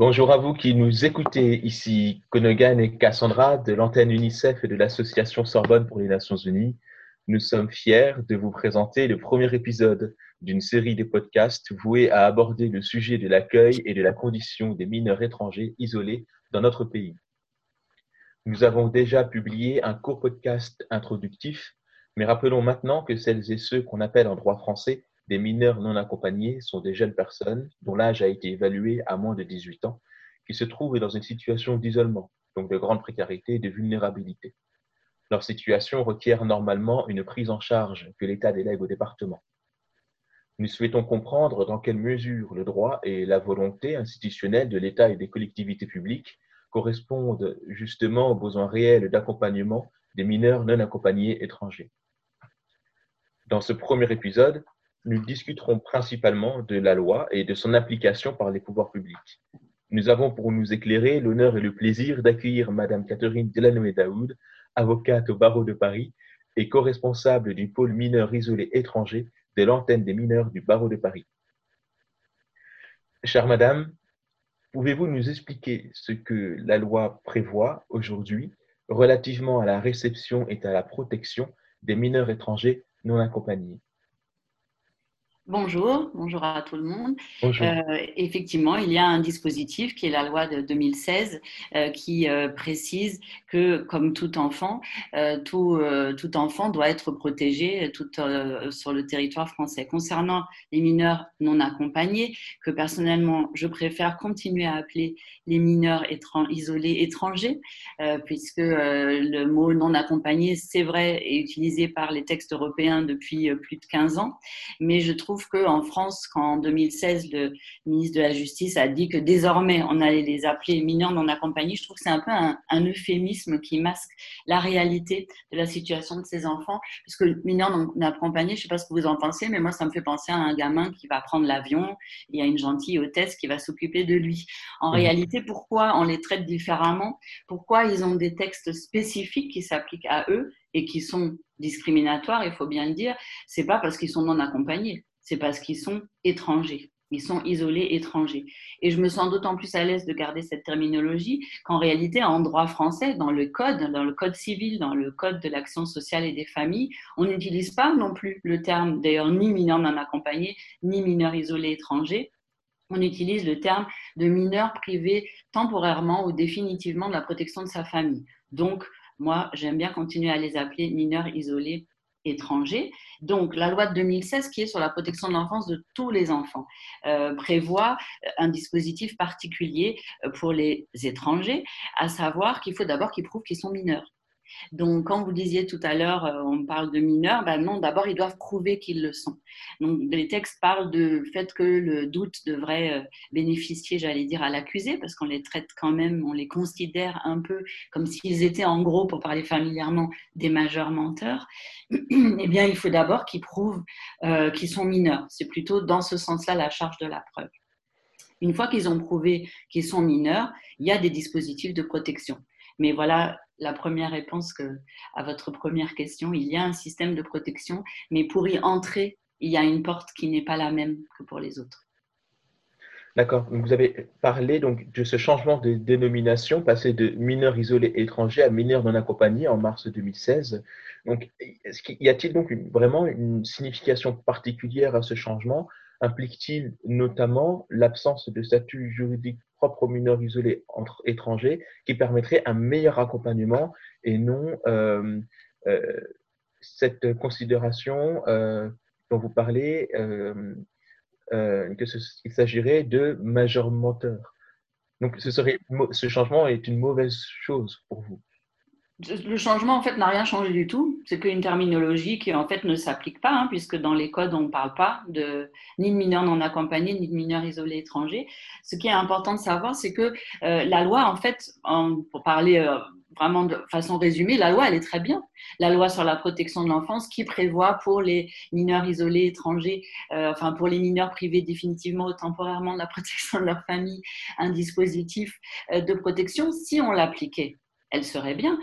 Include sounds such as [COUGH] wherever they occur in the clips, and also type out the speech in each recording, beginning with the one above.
Bonjour à vous qui nous écoutez ici, Konogan et Cassandra de l'antenne UNICEF et de l'association Sorbonne pour les Nations Unies. Nous sommes fiers de vous présenter le premier épisode d'une série de podcasts voués à aborder le sujet de l'accueil et de la condition des mineurs étrangers isolés dans notre pays. Nous avons déjà publié un court podcast introductif, mais rappelons maintenant que celles et ceux qu'on appelle en droit français des mineurs non accompagnés sont des jeunes personnes dont l'âge a été évalué à moins de 18 ans, qui se trouvent dans une situation d'isolement, donc de grande précarité et de vulnérabilité. Leur situation requiert normalement une prise en charge que l'État délègue au département. Nous souhaitons comprendre dans quelle mesure le droit et la volonté institutionnelle de l'État et des collectivités publiques correspondent justement aux besoins réels d'accompagnement des mineurs non accompagnés étrangers. Dans ce premier épisode, nous discuterons principalement de la loi et de son application par les pouvoirs publics. Nous avons pour nous éclairer l'honneur et le plaisir d'accueillir Madame Catherine Delanoë Daoud, avocate au barreau de Paris et co-responsable du pôle mineur isolé étranger de l'antenne des mineurs du barreau de Paris. Chère Madame, Pouvez-vous nous expliquer ce que la loi prévoit aujourd'hui relativement à la réception et à la protection des mineurs étrangers non accompagnés? Bonjour, bonjour à tout le monde. Euh, effectivement, il y a un dispositif qui est la loi de 2016 euh, qui euh, précise que, comme tout enfant, tout, tout, enfant doit être protégé tout, sur le territoire français. Concernant les mineurs non accompagnés, que personnellement, je préfère continuer à appeler les mineurs isolés étrangers, puisque le mot non accompagné, c'est vrai, est utilisé par les textes européens depuis plus de 15 ans, mais je trouve qu'en France, qu'en 2016, le ministre de la Justice a dit que désormais, on allait les appeler mineurs non accompagnés, je trouve que c'est un peu un, euphémisme qui masque la réalité de la situation de ces enfants. Parce que mineurs non accompagnés, je ne sais pas ce que vous en pensez, mais moi, ça me fait penser à un gamin qui va prendre l'avion et à une gentille hôtesse qui va s'occuper de lui. En mmh. réalité, pourquoi on les traite différemment? Pourquoi ils ont des textes spécifiques qui s'appliquent à eux et qui sont discriminatoires, il faut bien le dire, c'est pas parce qu'ils sont non accompagnés c'est parce qu'ils sont étrangers. Ils sont isolés étrangers. Et je me sens d'autant plus à l'aise de garder cette terminologie qu'en réalité, en droit français, dans le code, dans le code civil, dans le code de l'action sociale et des familles, on n'utilise pas non plus le terme, d'ailleurs, ni mineur non accompagné, ni mineur isolé étranger. On utilise le terme de mineur privé temporairement ou définitivement de la protection de sa famille. Donc, moi, j'aime bien continuer à les appeler mineurs isolés étrangers. Donc, la loi de 2016, qui est sur la protection de l'enfance de tous les enfants, euh, prévoit un dispositif particulier euh, pour les étrangers, à savoir qu'il faut d'abord qu'ils prouvent qu'ils sont mineurs. Donc, quand vous disiez tout à l'heure, euh, on parle de mineurs, ben non, d'abord, ils doivent prouver qu'ils le sont. Donc, les textes parlent du fait que le doute devrait euh, bénéficier, j'allais dire, à l'accusé, parce qu'on les traite quand même, on les considère un peu comme s'ils étaient, en gros, pour parler familièrement, des majeurs menteurs. eh bien, il faut d'abord qu'ils prouvent euh, qu'ils sont mineurs. C'est plutôt dans ce sens-là la charge de la preuve. Une fois qu'ils ont prouvé qu'ils sont mineurs, il y a des dispositifs de protection. Mais voilà la première réponse à votre première question. Il y a un système de protection, mais pour y entrer, il y a une porte qui n'est pas la même que pour les autres. D'accord. Vous avez parlé donc de ce changement de dénomination, passé de mineur isolé étranger à mineur non accompagné en mars 2016. Donc, y a-t-il donc vraiment une signification particulière à ce changement? Implique-t-il notamment l'absence de statut juridique propre mineurs isolés étrangers qui permettrait un meilleur accompagnement et non euh, euh, cette considération euh, dont vous parlez, qu'il s'agirait de majeur menteur. Donc ce, serait, ce changement est une mauvaise chose pour vous le changement, en fait, n'a rien changé du tout. C'est qu'une terminologie qui, en fait, ne s'applique pas, hein, puisque dans les codes, on ne parle pas de, ni de mineurs non accompagnés, ni de mineurs isolés étrangers. Ce qui est important de savoir, c'est que euh, la loi, en fait, pour parler euh, vraiment de façon résumée, la loi, elle est très bien. La loi sur la protection de l'enfance qui prévoit pour les mineurs isolés étrangers, euh, enfin, pour les mineurs privés définitivement ou temporairement de la [LAUGHS] protection de leur famille, un dispositif de protection, si on l'appliquait elle serait bien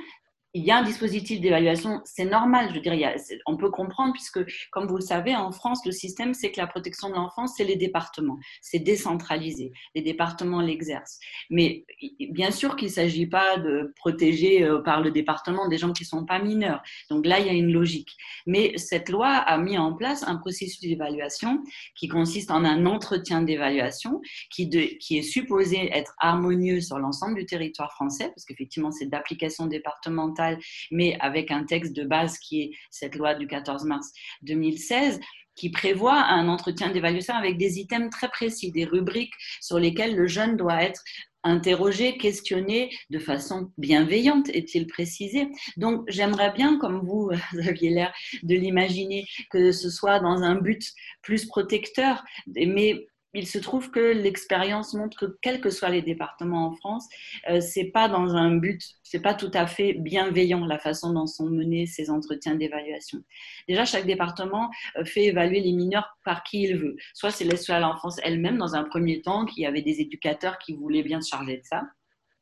il y a un dispositif d'évaluation, c'est normal, je dirais, on peut comprendre puisque, comme vous le savez, en France, le système, c'est que la protection de l'enfance, c'est les départements, c'est décentralisé, les départements l'exercent. Mais bien sûr qu'il ne s'agit pas de protéger euh, par le département des gens qui ne sont pas mineurs. Donc là, il y a une logique. Mais cette loi a mis en place un processus d'évaluation qui consiste en un entretien d'évaluation qui, qui est supposé être harmonieux sur l'ensemble du territoire français, parce qu'effectivement, c'est d'application départementale mais avec un texte de base qui est cette loi du 14 mars 2016 qui prévoit un entretien d'évaluation avec des items très précis, des rubriques sur lesquelles le jeune doit être interrogé, questionné de façon bienveillante, est-il précisé. Donc j'aimerais bien, comme vous, [LAUGHS] vous aviez l'air de l'imaginer, que ce soit dans un but plus protecteur, mais il se trouve que l'expérience montre que quels que soient les départements en France, euh, c'est pas dans un but, c'est pas tout à fait bienveillant la façon dont sont menés ces entretiens d'évaluation. Déjà, chaque département euh, fait évaluer les mineurs par qui il veut. Soit c'est l'aide à l'enfance elle-même dans un premier temps, qui avait des éducateurs qui voulaient bien se charger de ça.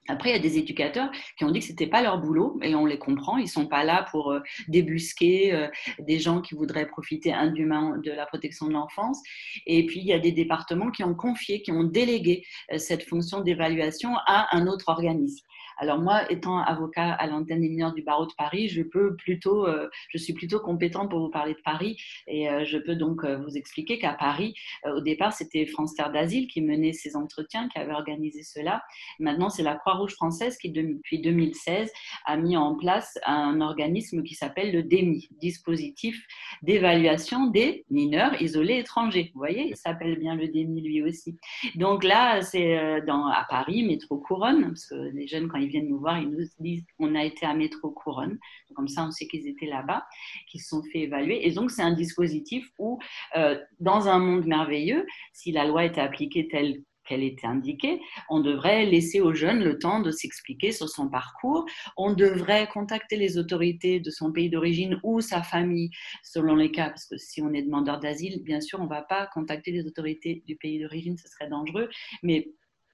Après, il y a des éducateurs qui ont dit que c'était pas leur boulot et on les comprend. Ils sont pas là pour euh, débusquer euh, des gens qui voudraient profiter indûment de la protection de l'enfance. Et puis, il y a des départements qui ont confié, qui ont délégué euh, cette fonction d'évaluation à un autre organisme. Alors moi, étant avocat à l'antenne des mineurs du barreau de Paris, je peux plutôt, euh, je suis plutôt compétente pour vous parler de Paris et euh, je peux donc euh, vous expliquer qu'à Paris, au départ, c'était France Terre d'Asile qui menait ces entretiens, qui avait organisé cela. Maintenant, c'est la Croix-Rouge française qui, depuis 2016, a mis en place un organisme qui s'appelle le DEMI, dispositif d'évaluation des mineurs isolés étrangers. Vous voyez, il s'appelle bien le DEMI lui aussi. Donc là, c'est à Paris, métro Couronne, parce que les jeunes, quand ils viennent nous voir, ils nous disent on a été à Métro Couronne. Comme ça, on sait qu'ils étaient là-bas, qu'ils se sont fait évaluer. Et donc, c'est un dispositif où, euh, dans un monde merveilleux, si la loi était appliquée telle qu'elle était indiquée, on devrait laisser aux jeunes le temps de s'expliquer sur son parcours. On devrait contacter les autorités de son pays d'origine ou sa famille, selon les cas, parce que si on est demandeur d'asile, bien sûr, on ne va pas contacter les autorités du pays d'origine, ce serait dangereux. Mais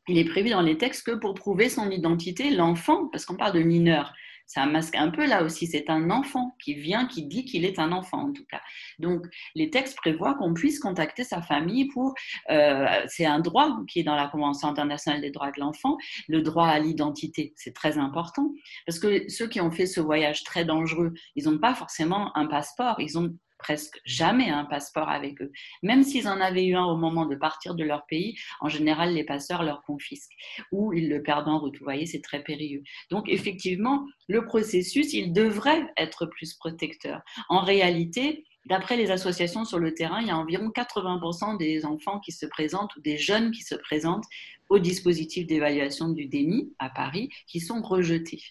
il est prévu dans les textes que pour prouver son identité, l'enfant, parce qu'on parle de mineur, ça masque un peu là aussi, c'est un enfant qui vient, qui dit qu'il est un enfant en tout cas. Donc les textes prévoient qu'on puisse contacter sa famille pour, euh, c'est un droit qui est dans la Convention internationale des droits de l'enfant, le droit à l'identité, c'est très important, parce que ceux qui ont fait ce voyage très dangereux, ils n'ont pas forcément un passeport, ils ont presque jamais un passeport avec eux. Même s'ils en avaient eu un au moment de partir de leur pays, en général, les passeurs leur confisquent ou ils le perdent en route. Vous voyez, c'est très périlleux. Donc, effectivement, le processus, il devrait être plus protecteur. En réalité, D'après les associations sur le terrain, il y a environ 80% des enfants qui se présentent ou des jeunes qui se présentent au dispositif d'évaluation du DENI à Paris qui sont rejetés.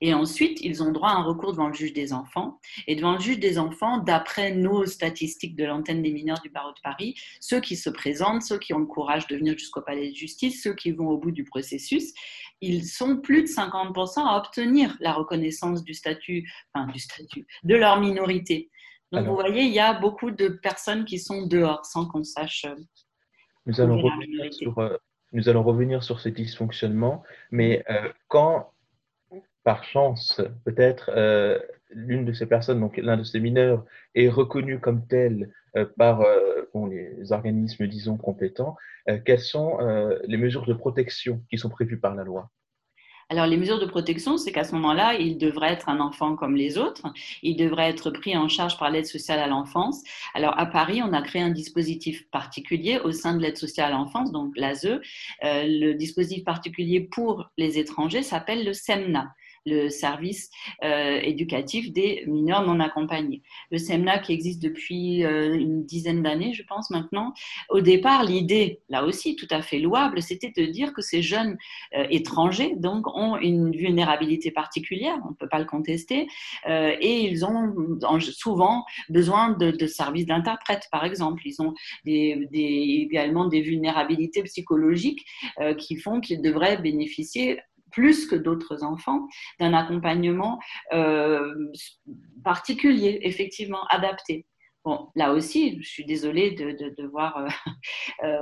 Et ensuite, ils ont droit à un recours devant le juge des enfants. Et devant le juge des enfants, d'après nos statistiques de l'antenne des mineurs du barreau de Paris, ceux qui se présentent, ceux qui ont le courage de venir jusqu'au palais de justice, ceux qui vont au bout du processus, ils sont plus de 50% à obtenir la reconnaissance du statut, enfin du statut, de leur minorité. Donc vous voyez, il y a beaucoup de personnes qui sont dehors sans qu'on sache. Euh, nous allons, revenir sur, euh, nous allons revenir sur ce dysfonctionnement, mais euh, quand par chance, peut-être euh, l'une de ces personnes, donc l'un de ces mineurs, est reconnu comme tel euh, par euh, les organismes, disons, compétents, quelles sont les mesures de protection qui sont prévues par la loi? Alors, les mesures de protection, c'est qu'à ce moment-là, il devrait être un enfant comme les autres. Il devrait être pris en charge par l'aide sociale à l'enfance. Alors, à Paris, on a créé un dispositif particulier au sein de l'aide sociale à l'enfance, donc l'ASE. le dispositif particulier pour les étrangers s'appelle le SEMNA le service euh, éducatif des mineurs non accompagnés. Le SEMNA qui existe depuis euh, une dizaine d'années, je pense maintenant. Au départ, l'idée, là aussi tout à fait louable, c'était de dire que ces jeunes euh, étrangers donc ont une vulnérabilité particulière, on ne peut pas le contester, et ils ont souvent besoin de, services d'interprètes, par exemple. Ils ont également des vulnérabilités psychologiques qui font qu'ils devraient bénéficier plus que d'autres enfants, d'un accompagnement euh, particulier, effectivement, adapté. Bon, là aussi, je suis désolée de, de, devoir euh,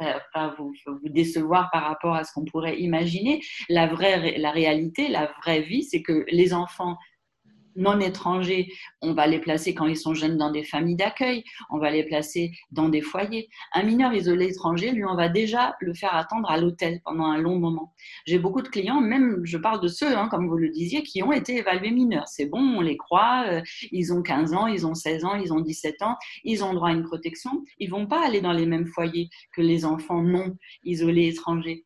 [LAUGHS] pas vous, vous, décevoir par rapport à ce qu'on pourrait imaginer. La vraie, la réalité, la vraie vie, c'est que les enfants non étrangers, on va les placer quand ils sont jeunes dans des familles d'accueil, on va les placer dans des foyers. Un mineur isolé étranger, lui, on va déjà le faire attendre à l'hôtel pendant un long moment. J'ai beaucoup de clients, même je parle de ceux, hein, comme vous le disiez, qui ont été évalués mineurs. C'est bon, on les croit, euh, ils ont 15 ans, ils ont 16 ans, ils ont 17 ans, ils ont droit à une protection. Ils vont pas aller dans les mêmes foyers que les enfants non isolés étrangers.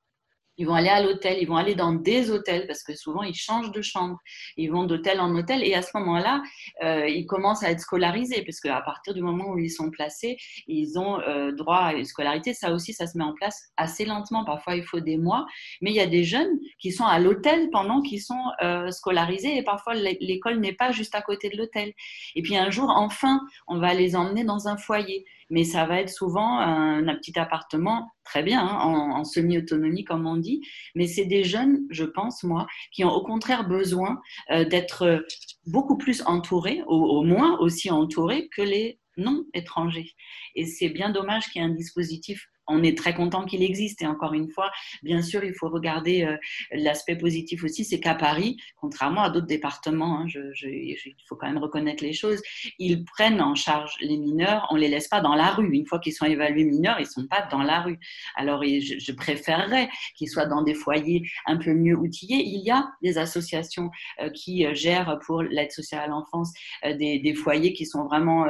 Ils vont aller à l'hôtel, ils vont aller dans des hôtels parce que souvent ils changent de chambre. Ils vont d'hôtel en hôtel et à ce moment-là, euh, ils commencent à être scolarisés parce qu'à partir du moment où ils sont placés, ils ont euh, droit à une scolarité. Ça aussi, ça se met en place assez lentement. Parfois, il faut des mois. Mais il y a des jeunes qui sont à l'hôtel pendant qu'ils sont euh, scolarisés et parfois l'école n'est pas juste à côté de l'hôtel. Et puis un jour, enfin, on va les emmener dans un foyer mais ça va être souvent un, petit appartement, très bien, hein, en, semi-autonomie comme on dit, mais c'est des jeunes, je pense moi, qui ont au contraire besoin euh, d'être beaucoup plus entourés, au, moins aussi entourés que les non étrangers. Et c'est bien dommage qu'il y ait un dispositif on est très content qu'il existe. Et encore une fois, bien sûr, il faut regarder euh, l'aspect positif aussi, c'est qu'à Paris, contrairement à d'autres départements, hein, il faut quand même reconnaître les choses, ils prennent en charge les mineurs, on ne les laisse pas dans la rue. Une fois qu'ils sont évalués mineurs, ils ne sont pas dans la rue. Alors, je, préférerais qu'ils soient dans des foyers un peu mieux outillés. Il y a des associations euh, qui euh, gèrent pour l'aide sociale à l'enfance des, foyers qui sont vraiment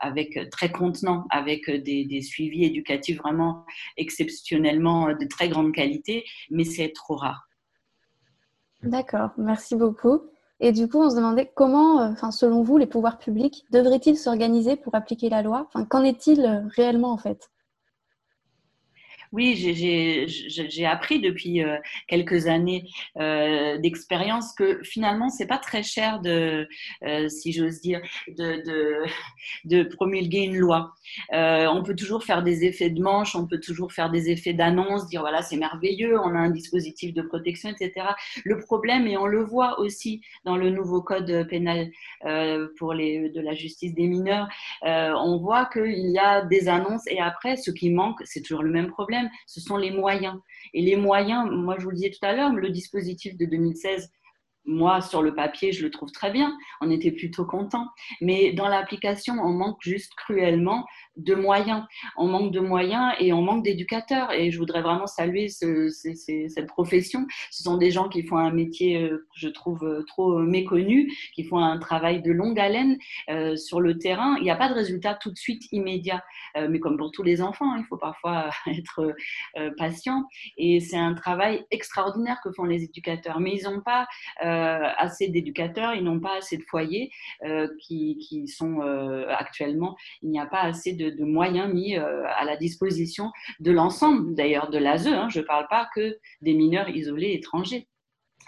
avec très contenants, avec des, des suivis éducatifs vraiment exceptionnellement de très grande qualité, mais c'est trop rare. D'accord, merci beaucoup. Et du coup, on se demandait comment, euh, selon vous, les pouvoirs publics devraient-ils s'organiser pour appliquer la loi? Qu'en est-il euh, réellement en fait? Oui, j'ai appris depuis euh, quelques années euh, d'expérience que finalement, c'est pas très cher de, euh, si j'ose dire, de, promulguer une loi. on peut toujours faire des effets de manche, on peut toujours faire des effets d'annonce, dire voilà, c'est merveilleux, on a un dispositif de protection, etc. Le problème, et on le voit aussi dans le nouveau code pénal pour les, de la justice des mineurs, on voit qu'il y a des annonces et après, ce qui manque, c'est toujours le même problème ce sont les moyens. Et les moyens, moi je vous le disais tout à l'heure, le dispositif de 2016 moi, sur le papier, je le trouve très bien. On était plutôt content. Mais dans l'application, on manque juste cruellement de moyens. On manque de moyens et on manque d'éducateurs. Et je voudrais vraiment saluer cette profession. Ce sont des gens qui font un métier, euh, je trouve, euh, trop méconnu, qui font un travail de longue haleine euh, sur le terrain. Il n'y a pas de résultat tout de suite immédiat. mais comme pour tous les enfants, il faut parfois [LAUGHS] être patient. Et c'est un travail extraordinaire que font les éducateurs. Mais ils n'ont pas euh, assez d'éducateurs, ils n'ont pas assez de foyers euh, qui, qui, sont euh, actuellement, il n'y a pas assez de, de moyens mis à la disposition de l'ensemble, d'ailleurs de l'ASE. Hein, je ne parle pas que des mineurs isolés étrangers.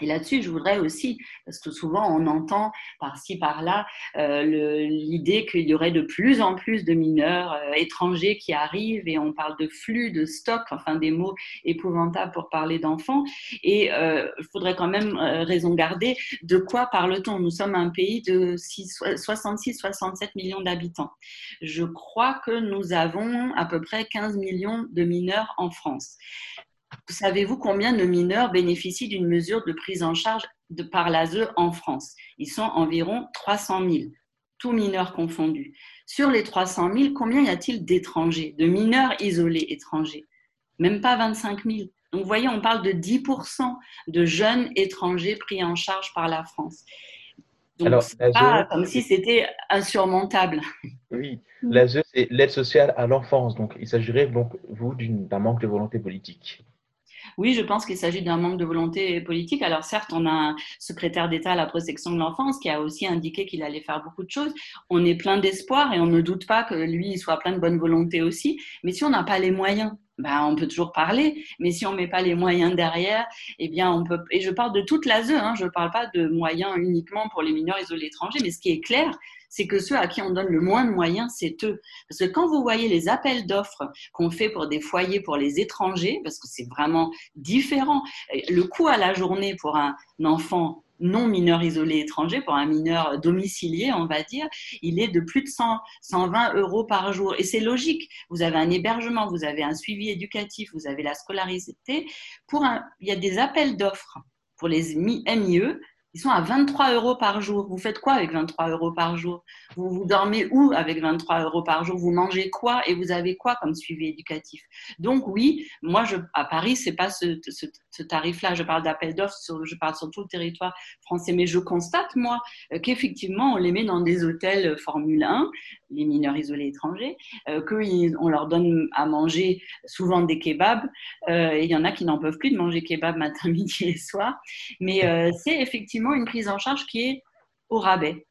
Et là-dessus, je voudrais aussi, parce que souvent on entend par-ci, par-là, euh, l'idée qu'il y aurait de plus en plus de mineurs euh, étrangers qui arrivent et on parle de flux, de stock, enfin des mots épouvantables pour parler d'enfants. Et euh, il faudrait quand même raison garder de quoi parle-t-on? Nous sommes un pays de 66-67 millions d'habitants. Je crois que nous avons à peu près 15 millions de mineurs en France. Savez-vous combien de mineurs bénéficient d'une mesure de prise en charge de, par l'ASE en France? Ils sont environ 300 000, tous mineurs confondus. Sur les 300 000, combien y a-t-il d'étrangers, de mineurs isolés étrangers? Même pas 25 000. Donc, vous voyez, on parle de 10% de jeunes étrangers pris en charge par la France. Donc, c'est pas comme si c'était insurmontable. Oui, l'ASE, c'est l'aide sociale à l'enfance. Donc, il s'agirait, donc, vous, d'un manque de volonté politique. Oui, je pense qu'il s'agit d'un manque de volonté politique. Alors certes, on a un secrétaire d'État à la protection de l'enfance qui a aussi indiqué qu'il allait faire beaucoup de choses. On est plein d'espoir et on ne doute pas que lui soit plein de bonne volonté aussi. Mais si on n'a pas les moyens, ben, on peut toujours parler, mais si on met pas les moyens derrière, eh bien, on peut. Et je parle de toute la hein, je ne parle pas de moyens uniquement pour les mineurs isolés étrangers, mais ce qui est clair, c'est que ceux à qui on donne le moins de moyens, c'est eux. Parce que quand vous voyez les appels d'offres qu'on fait pour des foyers pour les étrangers, parce que c'est vraiment différent, le coût à la journée pour un enfant non mineur isolé étranger, pour un mineur domicilié, on va dire, il est de plus de 100, 120 euros par jour. Et c'est logique. Vous avez un hébergement, vous avez un suivi éducatif, vous avez la scolarité. Pour un, il y a des appels d'offres pour les MIE ils sont à 23 euros par jour. Vous faites quoi avec 23 euros par jour? Vous, vous dormez où avec 23 euros par jour? Vous mangez quoi? Et vous avez quoi comme suivi éducatif? Donc oui, moi je, à Paris, c'est pas ce, tarif-là. Je parle d'appel d'offres, je parle sur tout le territoire français, mais je constate moi euh, qu'effectivement on les met dans des hôtels Formule 1, les mineurs isolés étrangers, euh, qu'on leur donne à manger souvent des kebabs. Euh, il y en a qui n'en peuvent plus de manger kebab matin, [LAUGHS] midi et soir. Mais euh, c'est effectivement une prise en charge qui est au rabais,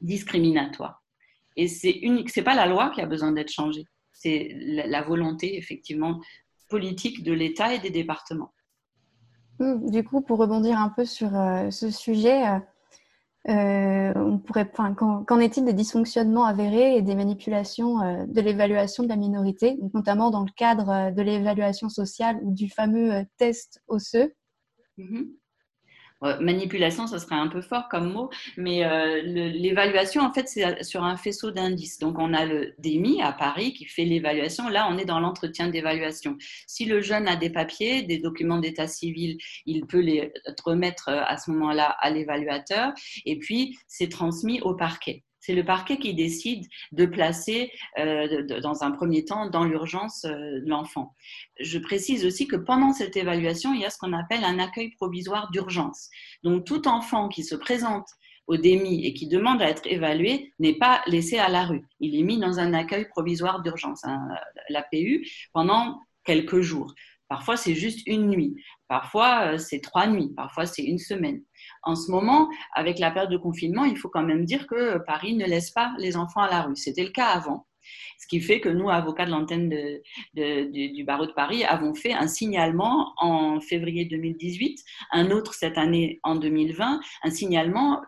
discriminatoire. Et c'est unique. C'est pas la loi qui a besoin d'être changée. C'est la, volonté effectivement politique de l'État et des départements. Mmh, du coup, pour rebondir un peu sur ce sujet, on pourrait, qu'en est-il des dysfonctionnements avérés et des manipulations de l'évaluation de la minorité, notamment dans le cadre de l'évaluation sociale ou du fameux test osseux? Mmh euh, manipulation, ce serait un peu fort comme mot, mais euh, l'évaluation, en fait, c'est sur un faisceau d'indices. Donc, on a le DEMI à Paris qui fait l'évaluation. Là, on est dans l'entretien d'évaluation. Si le jeune a des papiers, des documents d'état civil, il peut les remettre euh, à ce moment-là à l'évaluateur et puis c'est transmis au parquet. C'est le parquet qui décide de placer euh, dans un premier temps dans l'urgence euh, l'enfant. Je précise aussi que pendant cette évaluation, il y a ce qu'on appelle un accueil provisoire d'urgence. Donc tout enfant qui se présente au DEMI et qui demande à être évalué n'est pas laissé à la rue. Il est mis dans un accueil provisoire d'urgence, l'APU, pendant quelques jours. Parfois, c'est juste une nuit. Parfois, euh, c'est trois nuits. Parfois, c'est une semaine. En ce moment, avec la période de confinement, il faut quand même dire que Paris ne laisse pas les enfants à la rue. C'était le cas avant. Ce qui fait que nous, avocats de l'antenne du barreau de Paris, avons fait un signalement en février 2018, un autre cette année en 2020, un signalement,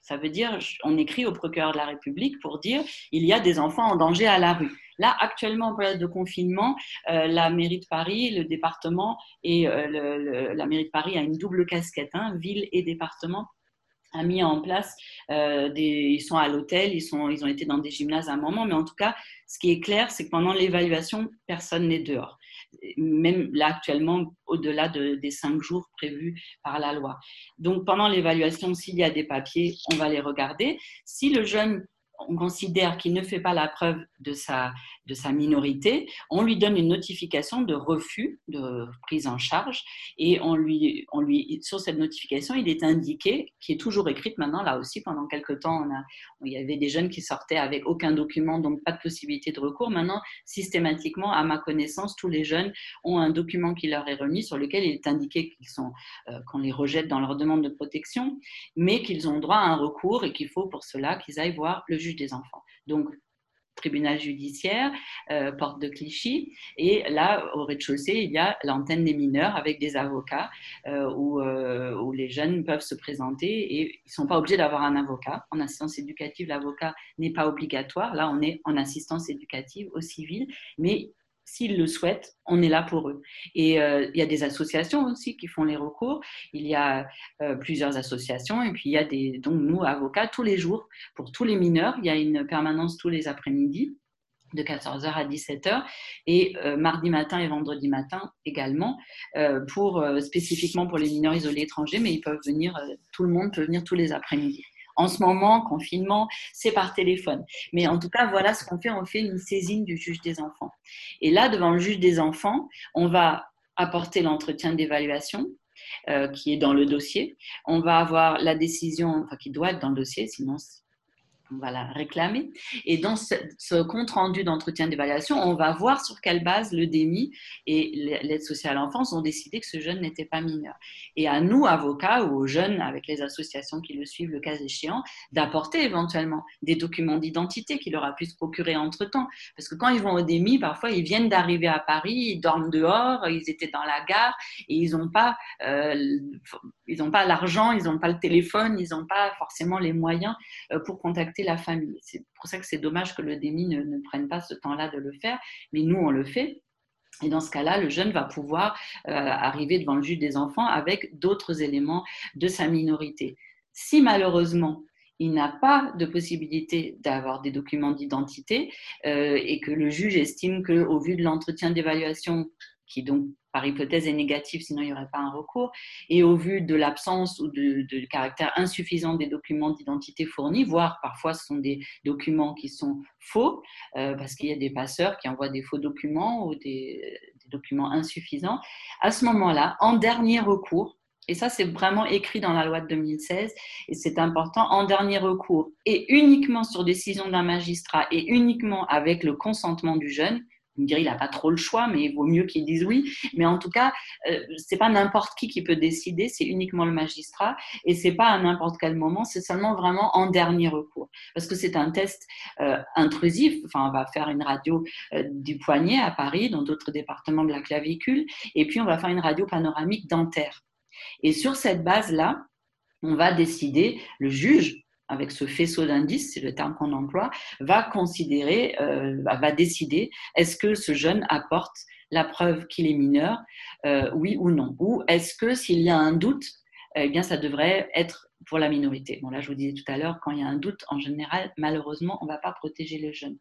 ça veut dire, on écrit au procureur de la République pour dire il y a des enfants en danger à la rue. Là, actuellement, en période de confinement, euh, la mairie de Paris, le département et euh, la mairie de Paris a une double casquette, hein, ville et département a mis en place euh, des, ils sont à l'hôtel, ils sont, ils ont été dans des gymnases à un moment, mais en tout cas, ce qui est clair, c'est que pendant l'évaluation, personne n'est dehors. Même là actuellement, au-delà de, des cinq jours prévus par la loi. Donc pendant l'évaluation, s'il y a des papiers, on va les regarder. Si le jeune on considère qu'il ne fait pas la preuve de sa, de sa minorité, on lui donne une notification de refus de prise en charge et on lui, on lui, sur cette notification, il est indiqué, qui est toujours écrite maintenant, là aussi, pendant quelques temps, on a, il y avait des jeunes qui sortaient avec aucun document, donc pas de possibilité de recours. Maintenant, systématiquement, à ma connaissance, tous les jeunes ont un document qui leur est remis sur lequel il est indiqué euh, qu'on les rejette dans leur demande de protection, mais qu'ils ont droit à un recours et qu'il faut pour cela qu'ils aillent voir le juge des enfants. Donc, tribunal judiciaire, euh, porte de Clichy. Et là, au rez-de-chaussée, il y a l'antenne des mineurs avec des avocats euh, où, euh, où, les jeunes peuvent se présenter et ils ne sont pas obligés d'avoir un avocat. En assistance éducative, l'avocat n'est pas obligatoire. Là, on est en assistance éducative au civil, mais s'ils le souhaitent, on est là pour eux. Et euh, il y a des associations aussi qui font les recours. Il y a euh, plusieurs associations et puis il y a des, donc nous, avocats, tous les jours, pour tous les mineurs, il y a une permanence tous les après-midi de 14h à 17h et euh, mardi matin et vendredi matin également pour spécifiquement pour les mineurs isolés étrangers mais ils peuvent venir tout le monde peut venir tous les après-midi en ce moment, confinement, c'est par téléphone. Mais en tout cas, voilà ce qu'on fait. On fait une saisine du juge des enfants. Et là, devant le juge des enfants, on va apporter l'entretien d'évaluation. Euh, qui est dans le dossier. On va avoir la décision, enfin qui doit être dans le dossier, sinon la réclamer. Et dans ce, compte rendu d'entretien d'évaluation, on va voir sur quelle base le DEMI et l'aide sociale à l'enfance ont décidé que ce jeune n'était pas mineur. Et à nous, avocats, ou aux jeunes avec les associations qui le suivent le cas échéant, d'apporter éventuellement des documents d'identité qu'il aura pu se procurer entre-temps. Parce que quand ils vont au DEMI, parfois, ils viennent d'arriver à Paris, ils dorment dehors, ils étaient dans la gare et ils n'ont pas, euh, ils n'ont pas l'argent, ils n'ont pas le téléphone, ils n'ont pas forcément les moyens euh, pour contacter la famille. C'est pour ça que c'est dommage que le DEMI ne, prenne pas ce temps-là de le faire, mais nous, on le fait. Et dans ce cas-là, le jeune va pouvoir euh, arriver devant le juge des enfants avec d'autres éléments de sa minorité. Si malheureusement, il n'a pas de possibilité d'avoir des documents d'identité euh, et que le juge estime qu'au vu de l'entretien d'évaluation, qui donc par hypothèse est négatif, sinon il n'y aurait pas un recours, et au vu de l'absence ou du caractère insuffisant des documents d'identité fournis, voire parfois ce sont des documents qui sont faux, euh, parce qu'il y a des passeurs qui envoient des faux documents ou des documents insuffisants, à ce moment-là, en dernier recours, et ça, c'est vraiment écrit dans la loi de 2016 et c'est important en dernier recours et uniquement sur décision d'un magistrat et uniquement avec le consentement du jeune. Vous me direz, il n'a pas trop le choix, mais il vaut mieux qu'il dise oui. Mais en tout cas, euh, c'est pas n'importe qui qui peut décider, c'est uniquement le magistrat et c'est pas à n'importe quel moment, c'est seulement vraiment en dernier recours. Parce que c'est un test euh, intrusif. Enfin, on va faire une radio euh, du poignet à Paris, dans d'autres départements de la clavicule, et puis on va faire une radio panoramique dentaire. Et sur cette base-là, on va décider, le juge, avec ce faisceau d'indices, c'est le terme qu'on emploie, va considérer, euh, va décider est-ce que ce jeune apporte la preuve qu'il est mineur, euh, oui ou non? Ou est-ce que s'il y a un doute, eh bien, ça devrait être pour la minorité? Bon, là, je vous disais tout à l'heure, quand il y a un doute, en général, malheureusement, on ne va pas protéger le jeune.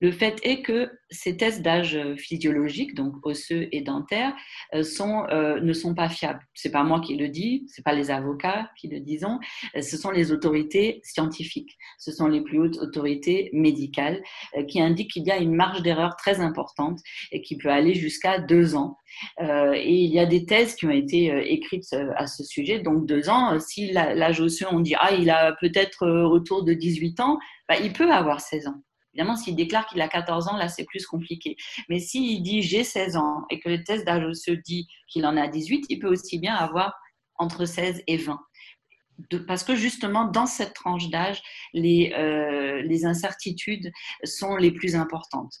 Le fait est que ces tests d'âge physiologique, donc osseux et dentaire, euh, sont, euh, ne sont pas fiables. C'est pas moi qui le dis, c'est pas les avocats qui le disent, euh, ce sont les autorités scientifiques, ce sont les plus hautes autorités médicales qui indiquent qu'il y a une marge d'erreur très importante et qui peut aller jusqu'à deux ans. et il y a des thèses qui ont été écrites à ce sujet, donc deux ans. Si l'âge osseux, on dit ah il a peut-être autour de 18 ans, bah, il peut avoir 16 ans. Évidemment, s'il déclare qu'il a 14 ans, là, c'est plus compliqué. Mais s'il dit j'ai 16 ans et que le test d'âge se dit qu'il en a 18, il peut aussi bien avoir entre 16 et 20. parce que justement, dans cette tranche d'âge, les, euh, les incertitudes sont les plus importantes.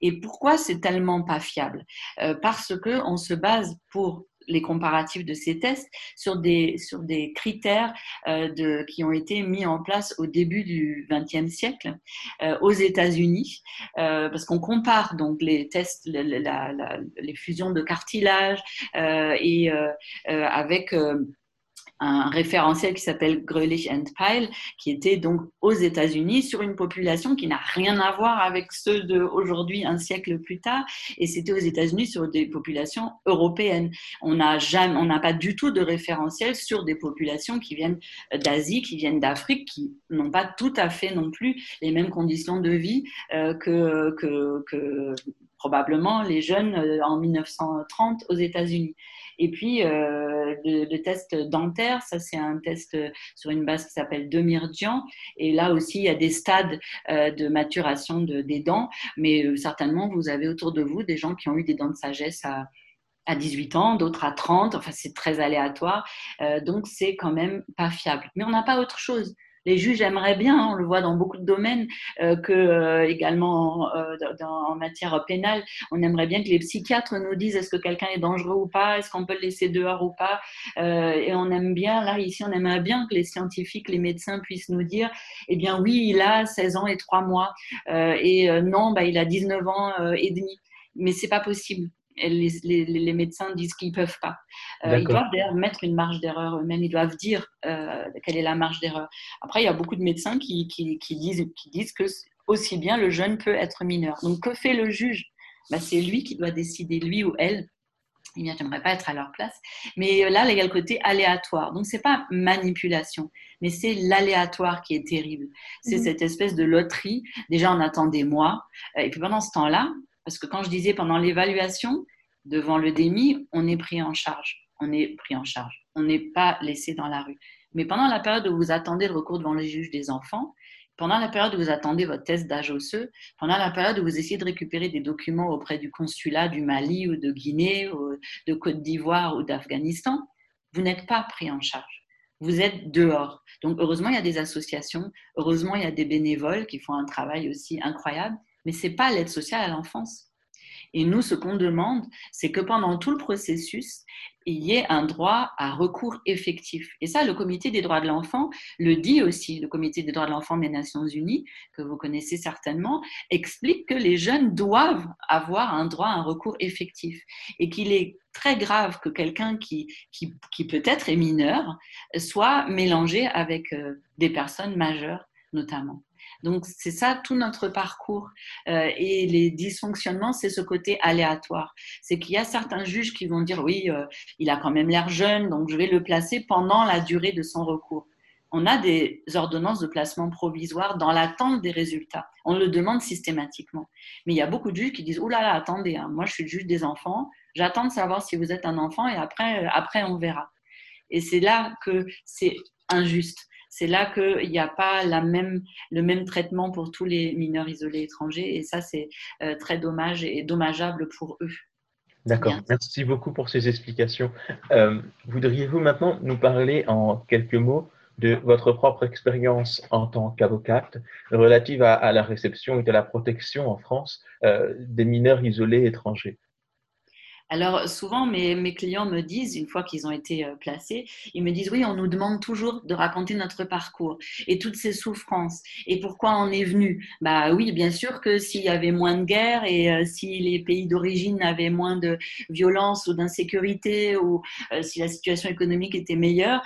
Et pourquoi c'est tellement pas fiable? Euh, Parce que on se base pour les comparatifs de ces tests sur des, sur des critères euh, de, qui ont été mis en place au début du XXe siècle euh, aux États-Unis, euh, parce qu'on compare donc les tests, les fusions de cartilage et avec un référentiel qui s'appelle Greulich and Pyle, qui était donc aux États-Unis sur une population qui n'a rien à voir avec ceux d'aujourd'hui, un siècle plus tard, et c'était aux États-Unis sur des populations européennes. On n'a jamais, on n'a pas du tout de référentiel sur des populations qui viennent d'Asie, qui viennent d'Afrique, qui n'ont pas tout à fait non plus les mêmes conditions de vie euh, que, probablement les jeunes euh, en 1930 aux États-Unis. Et puis, euh, le, test dentaire, ça c'est un test sur une base qui s'appelle Demirjian. Et là aussi, il y a des stades euh, de maturation des dents. Mais euh, certainement, vous avez autour de vous des gens qui ont eu des dents de sagesse à 18 ans, d'autres à 30. Enfin, c'est très aléatoire. donc, c'est quand même pas fiable. Mais on n'a pas autre chose les juges aimeraient bien, hein, on le voit dans beaucoup de domaines, euh, que euh, également euh, en matière pénale, on aimerait bien que les psychiatres nous disent est-ce que quelqu'un est dangereux ou pas, est-ce qu'on peut le laisser dehors ou pas. et on aime bien, là ici, on aimerait bien que les scientifiques, les médecins puissent nous dire, eh bien oui, il a 16 ans et 3 mois, et non, bah, il a 19 ans et demi. Mais c'est pas possible les, médecins disent qu'ils ne peuvent pas. Euh, ils doivent d'ailleurs mettre une marge d'erreur eux-mêmes, ils doivent dire euh, quelle est la marge d'erreur. Après, il y a beaucoup de médecins qui, disent, qui disent que aussi bien le jeune peut être mineur. Donc, que fait le juge? Bah, C'est lui qui doit décider, lui ou elle. Eh bien, j'aimerais pas être à leur place. Mais euh, là, il y a le côté aléatoire. Donc, c'est pas manipulation, mais c'est l'aléatoire qui est terrible. C'est mmh. cette espèce de loterie. Déjà, on attend des mois. Et puis pendant ce temps-là, parce que quand je disais pendant l'évaluation, devant le démi, on est pris en charge. On est pris en charge. On n'est pas laissé dans la rue. Mais pendant la période où vous attendez le recours devant les juges des enfants, pendant la période où vous attendez votre test d'âge osseux, pendant la période où vous essayez de récupérer des documents auprès du consulat du Mali ou de Guinée ou de Côte d'Ivoire ou d'Afghanistan, vous n'êtes pas pris en charge. Vous êtes dehors. Donc heureusement, il y a des associations, heureusement, il y a des bénévoles qui font un travail aussi incroyable, mais ce n'est pas l'aide sociale à l'enfance. Et nous, ce qu'on demande, c'est que pendant tout le processus, il y ait un droit à recours effectif. Et ça, le Comité des droits de l'enfant le dit aussi. Le Comité des droits de l'enfant des Nations Unies, que vous connaissez certainement, explique que les jeunes doivent avoir un droit à un recours effectif et qu'il est très grave que quelqu'un qui, qui, peut-être est mineur soit mélangé avec euh, des personnes majeures notamment. Donc, c'est ça tout notre parcours. Euh, et les dysfonctionnements, c'est ce côté aléatoire. C'est qu'il y a certains juges qui vont dire, oui, euh, il a quand même l'air jeune, donc je vais le placer pendant la durée de son recours. On a des ordonnances de placement provisoire dans l'attente des résultats. On le demande systématiquement. Mais il y a beaucoup de juges qui disent, oh là là, attendez, hein, moi je suis juge des enfants, j'attends de savoir si vous êtes un enfant et après, euh, après on verra. Et c'est là que c'est injuste c'est là qu'il n'y a pas la même, le même traitement pour tous les mineurs isolés étrangers. Et ça, c'est euh, très dommage et dommageable pour eux. D'accord, merci beaucoup pour ces explications. Euh, voudriez-vous maintenant nous parler en quelques mots de votre propre expérience en tant qu'avocate relative à, la réception et à la protection en France euh, des mineurs isolés étrangers? Alors souvent, mes, clients me disent, une fois qu'ils ont été euh, placés, ils me disent, oui, on nous demande toujours de raconter notre parcours et toutes ces souffrances et pourquoi on est venu? Bah oui, bien sûr que s'il y avait moins de guerre et euh, si les pays d'origine avaient moins de violence ou d'insécurité ou euh, si la situation économique était meilleure,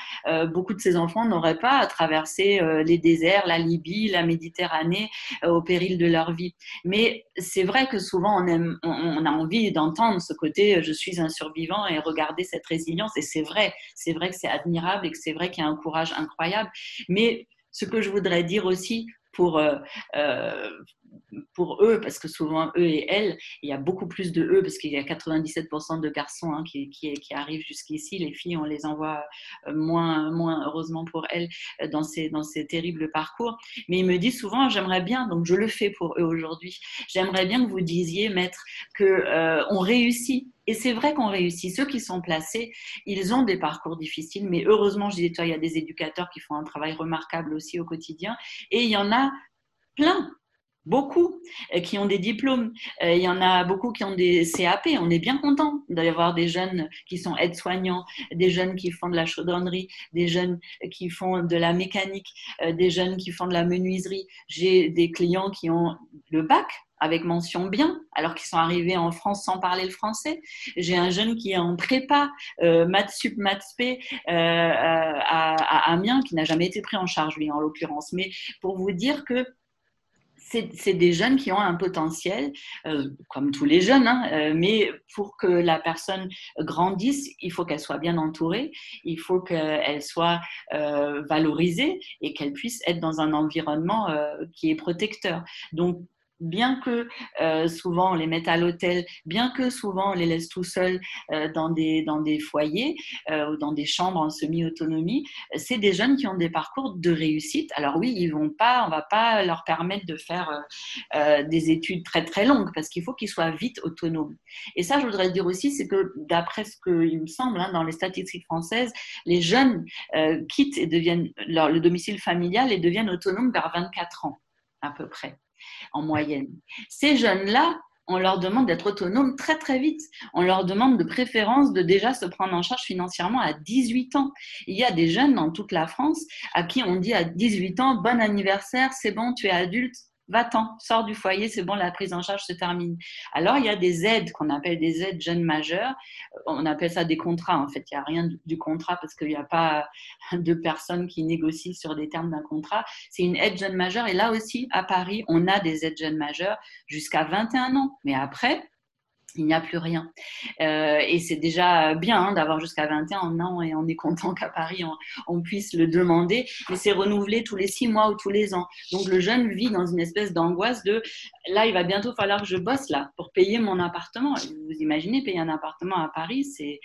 beaucoup de ces enfants n'auraient pas à traverser les déserts, la Libye, la Méditerranée au péril de leur vie. Mais c'est vrai que souvent on a envie d'entendre ce côté je suis un survivant et regarder cette résilience. Et c'est vrai, c'est vrai que c'est admirable et que c'est vrai qu'il y a un courage incroyable. Mais ce que je voudrais dire aussi pour, euh, euh, pour eux, parce que souvent eux et elles, il y a beaucoup plus de eux, parce qu'il y a 97% de garçons hein, qui, qui, arrivent jusqu'ici. Les filles, on les envoie euh, moins, moins heureusement pour elles, euh, dans ces, dans ces terribles parcours. Mais ils me disent souvent, j'aimerais bien, donc je le fais pour eux aujourd'hui, j'aimerais bien que vous disiez, maître, qu'on euh, on réussit et c'est vrai qu'on réussit. Ceux qui sont placés, ils ont des parcours difficiles, mais heureusement, je disais, toi, il y a des éducateurs qui font un travail remarquable aussi au quotidien. Et il y en a plein beaucoup euh, qui ont des diplômes. Euh, il y en a beaucoup qui ont des CAP. On est bien content d'avoir des jeunes qui sont aides-soignants, des jeunes qui font de la chaudronnerie, des jeunes qui font de la mécanique, euh, des jeunes qui font de la menuiserie. J'ai des clients qui ont le bac avec mention bien, alors qu'ils sont arrivés en France sans parler le français. J'ai un jeune qui est en prépa, euh, maths sup, maths p, à, à Amiens, qui n'a jamais été pris en charge, lui, en l'occurrence. Mais pour vous dire que c'est des jeunes qui ont un potentiel, euh, comme tous les jeunes, hein, euh, mais pour que la personne grandisse, il faut qu'elle soit bien entourée, il faut qu'elle soit euh, valorisée et qu'elle puisse être dans un environnement qui est protecteur. Donc, bien que euh, souvent on les mette à l'hôtel, bien que souvent on les laisse tout seuls euh, dans, des, dans des foyers euh, ou dans des chambres en semi-autonomie, c'est des jeunes qui ont des parcours de réussite. Alors oui, ils vont pas, on va pas leur permettre de faire des études très très longues parce qu'il faut qu'ils soient vite autonomes. Et ça, je voudrais dire aussi, c'est que d'après ce qu'il me semble, hein, dans les statistiques françaises, les jeunes quittent et deviennent leur, le domicile familial et deviennent autonomes vers 24 ans à peu près en moyenne. Ces jeunes-là, on leur demande d'être autonomes très très vite. On leur demande de préférence de déjà se prendre en charge financièrement à 18 ans. Il y a des jeunes dans toute la France à qui on dit à 18 ans, bon anniversaire, c'est bon, tu es adulte, va-t'en, sors du foyer, c'est bon, la prise en charge se termine. Alors, il y a des aides qu'on appelle des aides jeunes majeurs. On appelle ça des contrats. En fait, il n'y a rien du contrat parce qu'il n'y a pas [LAUGHS] de personnes qui négocient sur des termes d'un contrat. C'est une aide jeune majeure. Et là aussi, à Paris, on a des aides jeunes majeures jusqu'à 21 ans. Mais après, il n'y a plus rien. Euh, et c'est déjà bien hein, d'avoir jusqu'à 21 ans et on est content qu'à Paris on, puisse le demander, mais c'est renouvelé tous les six mois ou tous les ans. Donc le jeune vit dans une espèce d'angoisse de là il va bientôt falloir que je bosse là pour payer mon appartement. Vous imaginez payer un appartement à Paris, c'est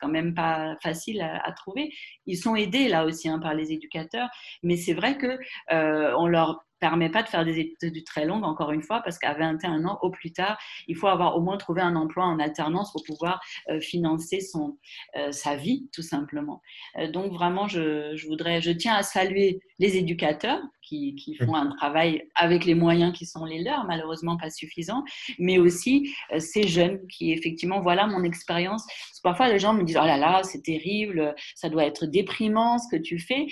quand même pas facile à, trouver. Ils sont aidés là aussi hein, par les éducateurs, mais c'est vrai que euh, on leur permet pas de faire des études très longues, encore une fois, parce qu'à 21 ans, au plus tard, il faut avoir au moins trouvé un emploi en alternance pour pouvoir euh, financer son, euh, sa vie, tout simplement. Euh, donc vraiment, je, je, voudrais, je tiens à saluer les éducateurs qui, qui, font un travail avec les moyens qui sont les leurs, malheureusement pas suffisants, mais aussi ces jeunes qui, effectivement, voilà mon expérience. Parfois, les gens me disent, oh là là, c'est terrible, ça doit être déprimant ce que tu fais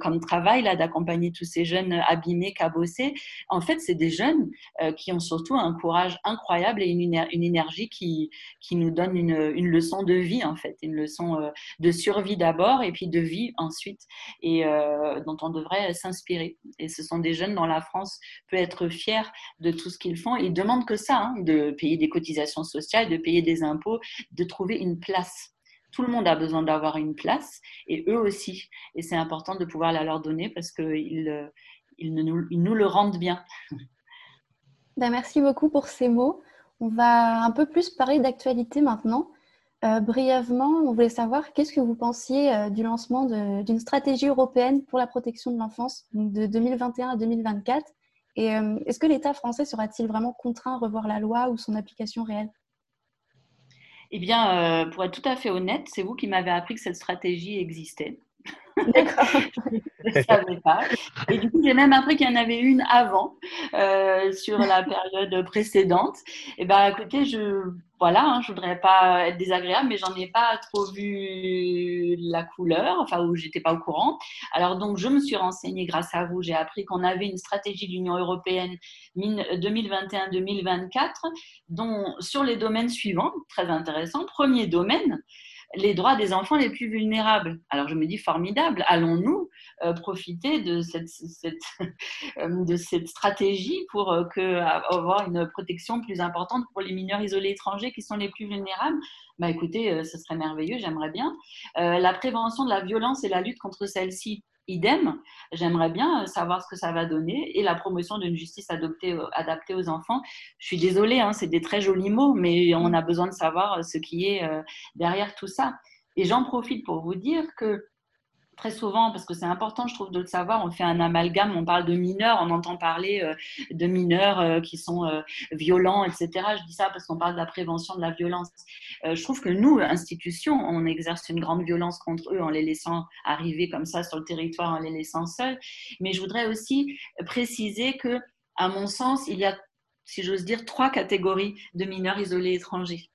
comme travail, là, d'accompagner tous ces jeunes abîmés, cabossés. En fait, c'est des jeunes qui ont surtout un courage incroyable et une, énergie qui, nous donne une, leçon de vie, en fait, une leçon de survie d'abord et puis de vie ensuite, et euh, dont on devrait s'inspirer. Et ce sont des jeunes dont la France peut être fière de tout ce qu'ils font. Ils demandent que ça, hein, de payer des cotisations sociales, de payer des impôts, de trouver une place. Tout le monde a besoin d'avoir une place, et eux aussi. Et c'est important de pouvoir la leur donner parce qu'ils ils nous, ils nous le rendent bien. Ben, merci beaucoup pour ces mots. On va un peu plus parler d'actualité maintenant. Euh, brièvement, on voulait savoir qu'est-ce que vous pensiez euh, du lancement d'une stratégie européenne pour la protection de l'enfance de 2021 à 2024 Et euh, est-ce que l'État français sera-t-il vraiment contraint à revoir la loi ou son application réelle? Eh bien, pour être tout à fait honnête, c'est vous qui m'avez appris que cette stratégie existait. [LAUGHS] D'accord. je ne savais pas. Et du coup, j'ai même appris qu'il y en avait une avant, euh, sur la période précédente. Et ben, écoutez, je voilà, hein, je voudrais pas être désagréable, mais j'en ai pas trop vu la couleur, enfin où j'étais pas au courant. Alors donc, je me suis renseignée grâce à vous. J'ai appris qu'on avait une stratégie de l'Union européenne 2021-2024, dont sur les domaines suivants, très intéressant. Premier domaine, les droits des enfants les plus vulnérables. Alors je me dis formidable, allons-nous euh, profiter de cette, [LAUGHS] euh, de cette stratégie pour euh, avoir une protection plus importante pour les mineurs isolés étrangers qui sont les plus vulnérables? Bah, Écoutez, ce serait merveilleux, j'aimerais bien. la prévention de la violence et la lutte contre celle-ci, idem, j'aimerais bien savoir ce que ça va donner et la promotion d'une justice adoptée, adaptée aux enfants. Je suis désolée, hein, c'est des très jolis mots, mais on a besoin de savoir ce qui est derrière tout ça. Et j'en profite pour vous dire que très souvent, parce que c'est important, je trouve, de le savoir, on fait un amalgame, on parle de mineurs, on entend parler euh, de mineurs euh, qui sont euh, violents, etc. Je dis ça parce qu'on parle de la prévention de la violence. je trouve que nous, institutions, on exerce une grande violence contre eux en les laissant arriver comme ça sur le territoire, en les laissant seuls. Mais je voudrais aussi préciser que, à mon sens, il y a, si j'ose dire, trois catégories de mineurs isolés étrangers.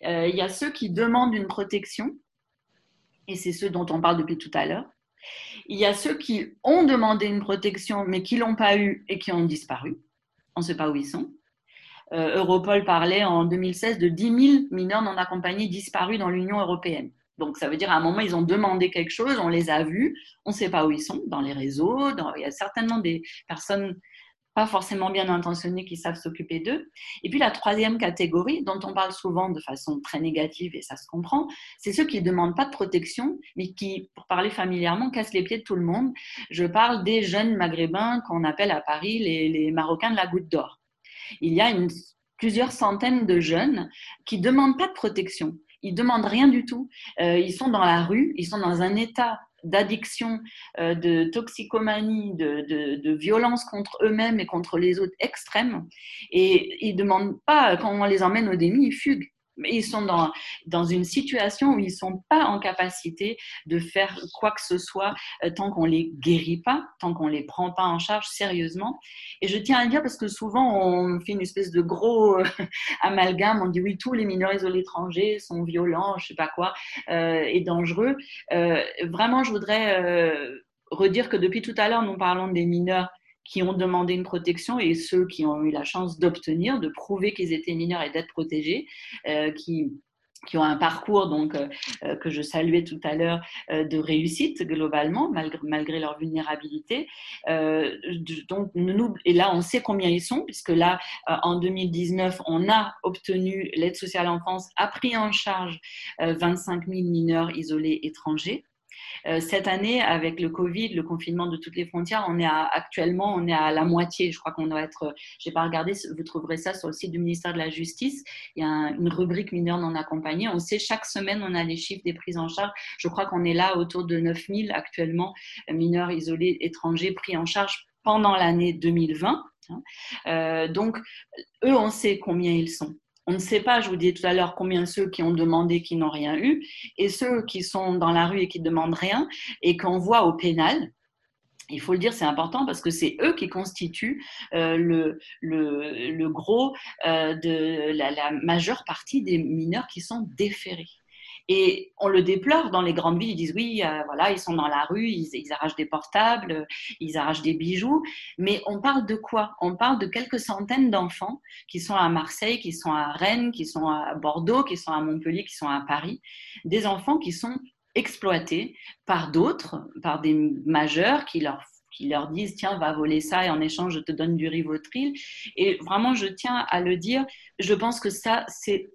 il y a ceux qui demandent une protection, et c'est ceux dont on parle depuis tout à l'heure. Il y a ceux qui ont demandé une protection, mais qui ne l'ont pas eu et qui ont disparu. On ne sait pas où ils sont. Euh, Europol parlait en 2016 de 10 000 mineurs non accompagnés disparus dans l'Union européenne. Donc, ça veut dire à un moment, ils ont demandé quelque chose, on les a vus, on ne sait pas où ils sont, dans les réseaux. il y a certainement des personnes pas forcément bien intentionnés qui savent s'occuper d'eux. Et puis la troisième catégorie, dont on parle souvent de façon très négative, et ça se comprend, c'est ceux qui ne demandent pas de protection, mais qui, pour parler familièrement, cassent les pieds de tout le monde. Je parle des jeunes maghrébins qu'on appelle à Paris les, Marocains de la goutte d'or. Il y a une, plusieurs centaines de jeunes qui ne demandent pas de protection. Ils demandent rien du tout. Euh, ils sont dans la rue, ils sont dans un état d'addiction, euh, de toxicomanie, de, violence contre eux-mêmes et contre les autres extrêmes. Et ils ne demandent pas, quand on les emmène au déni, ils fuguent ils sont dans, dans une situation où ils ne sont pas en capacité de faire quoi que ce soit euh, tant qu'on ne les guérit pas, tant qu'on ne les prend pas en charge sérieusement. Et je tiens à le dire parce que souvent on fait une espèce de gros euh, [LAUGHS] amalgame, on dit oui, tous les mineurs isolés étrangers sont violents, je ne sais pas quoi, euh, et dangereux. vraiment, je voudrais redire que depuis tout à l'heure, nous parlons des mineurs qui ont demandé une protection et ceux qui ont eu la chance d'obtenir, de prouver qu'ils étaient mineurs et d'être protégés, euh, qui qui ont un parcours donc euh, euh, que je saluais tout à l'heure de réussite globalement malgré, malgré leur vulnérabilité. donc nous, et là on sait combien ils sont puisque là en 2019 on a obtenu l'aide sociale enfance a pris en charge 25 000 mineurs isolés étrangers. Euh, cette année, avec le Covid, le confinement de toutes les frontières, on est actuellement on est à la moitié. Je crois qu'on doit être, j'ai pas regardé, vous trouverez ça sur le site du ministère de la Justice. Il y a une rubrique mineurs non accompagnés. On sait chaque semaine, on a les chiffres des prises en charge. Je crois qu'on est là autour de 9000 actuellement mineurs isolés étrangers pris en charge pendant l'année 2020. Hein. Euh, donc, eux, on sait combien ils sont. On ne sait pas, je vous disais tout à l'heure, combien ceux qui ont demandé qui n'ont rien eu, et ceux qui sont dans la rue et qui ne demandent rien, et qu'on voit au pénal, il faut le dire, c'est important parce que c'est eux qui constituent euh, le, gros euh, de la, majeure partie des mineurs qui sont déférés. Et on le déplore dans les grandes villes. Ils disent oui, euh, voilà, ils sont dans la rue, ils, arrachent des portables, ils arrachent des bijoux. Mais on parle de quoi? On parle de quelques centaines d'enfants qui sont à Marseille, qui sont à Rennes, qui sont à Bordeaux, qui sont à Montpellier, qui sont à Paris. Des enfants qui sont exploités par d'autres, par des majeurs qui leur qui leur disent tiens va voler ça et en échange je te donne du rivotril et vraiment je tiens à le dire je pense que ça c'est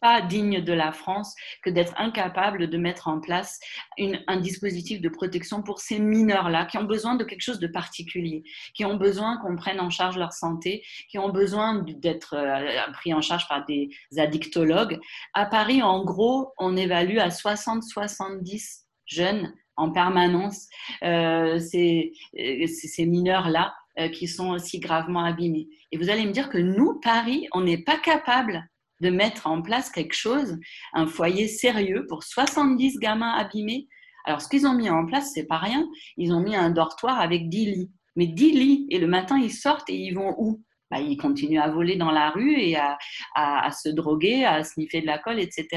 pas digne de la France que d'être incapable de mettre en place un dispositif de protection pour ces mineurs-là qui ont besoin de quelque chose de particulier, qui ont besoin qu'on prenne en charge leur santé, qui ont besoin d'être euh, pris en charge par des addictologues. À Paris, en gros, on évalue à 60-70 jeunes en permanence euh, ces, euh, ces mineurs-là euh, qui sont si gravement abîmés. Et vous allez me dire que nous, Paris, on n'est pas capable de mettre en place quelque chose, un foyer sérieux pour 70 gamins abîmés. Alors, ce qu'ils ont mis en place, c'est pas rien. Ils ont mis un dortoir avec 10 lits. Mais 10 lits, et le matin, ils sortent et ils vont où? Bah, Ils continuent à voler dans la rue et à, se droguer, à sniffer de la colle, etc.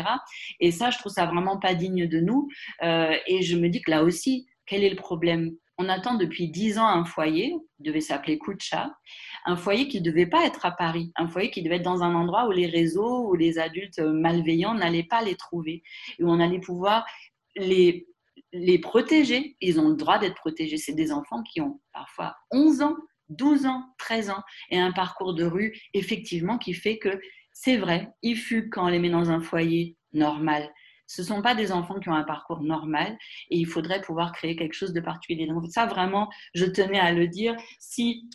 Et ça, je trouve ça vraiment pas digne de nous. Euh, et je me dis que là aussi, quel est le problème? On attend depuis dix ans un foyer, qui devait s'appeler Kucha, un foyer qui ne devait pas être à Paris, un foyer qui devait être dans un endroit où les réseaux, où les adultes malveillants n'allaient pas les trouver, où on allait pouvoir les, les protéger. Ils ont le droit d'être protégés. C'est des enfants qui ont parfois 11 ans, 12 ans, 13 ans, et un parcours de rue, effectivement, qui fait que c'est vrai, il fut quand on les met dans un foyer normal, ce ne sont pas des enfants qui ont un parcours normal et il faudrait pouvoir créer quelque chose de particulier. Donc ça, vraiment, je tenais à le dire. Si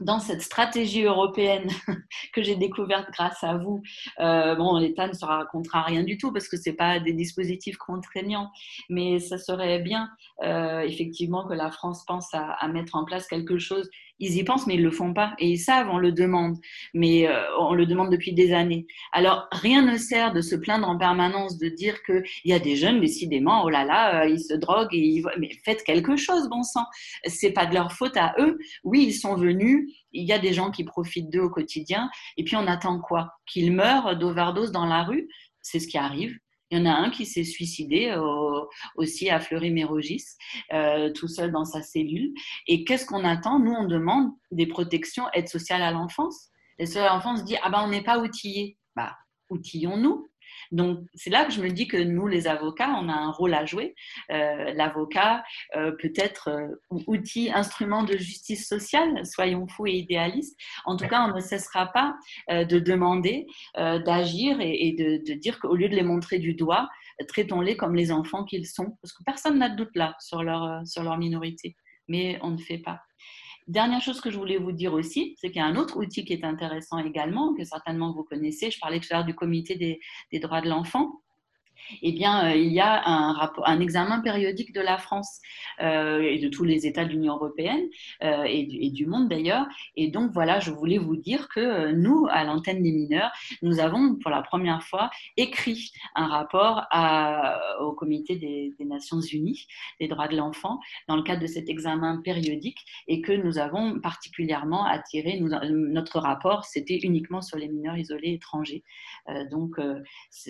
dans cette stratégie européenne [LAUGHS] que j'ai découverte grâce à vous, euh, bon, l'État ne se racontera rien du tout parce que ce n'est pas des dispositifs contraignants, mais ça serait bien euh, effectivement que la France pense à, mettre en place quelque chose ils y pensent, mais ils le font pas. Et ils savent, on le demande, mais euh, on le demande depuis des années. Alors, rien ne sert de se plaindre en permanence, de dire qu'il y a des jeunes, décidément, oh là là, ils se droguent, et ils... mais faites quelque chose, bon sang. C'est pas de leur faute à eux. Oui, ils sont venus, il y a des gens qui profitent d'eux au quotidien, et puis on attend quoi? Qu'ils meurent d'overdose dans la rue? C'est ce qui arrive. Il y en a un qui s'est suicidé aussi à Fleury-Mérogis, euh, tout seul dans sa cellule. Et qu'est-ce qu'on attend? Nous, on demande des protections, aide sociale à l'enfance. Les sociale à l'enfance dit ah ben on n'est pas outillés. Bah outillons-nous. Donc, c'est là que je me dis que nous, les avocats, on a un rôle à jouer. Euh, L'avocat euh, peut être euh, outil, instrument de justice sociale, soyons fous et idéalistes. En tout cas, on ne cessera pas de demander, d'agir et, de dire qu'au lieu de les montrer du doigt, traitons-les comme les enfants qu'ils sont. Parce que personne n'a de doute là sur leur, sur leur minorité. Mais on ne fait pas. Dernière chose que je voulais vous dire aussi, c'est qu'il y a un autre outil qui est intéressant également, que certainement vous connaissez. Je parlais tout à l'heure du comité des, des droits de l'enfant eh bien, euh, il y a un, examen périodique de la France euh, et de tous les États de l'Union européenne euh, et, du, monde d'ailleurs. Et donc, voilà, je voulais vous dire que nous, à l'antenne des mineurs, nous avons pour la première fois écrit un rapport au Comité des, Nations Unies des droits de l'enfant dans le cadre de cet examen périodique et que nous avons particulièrement attiré. Notre rapport, c'était uniquement sur les mineurs isolés étrangers. Donc,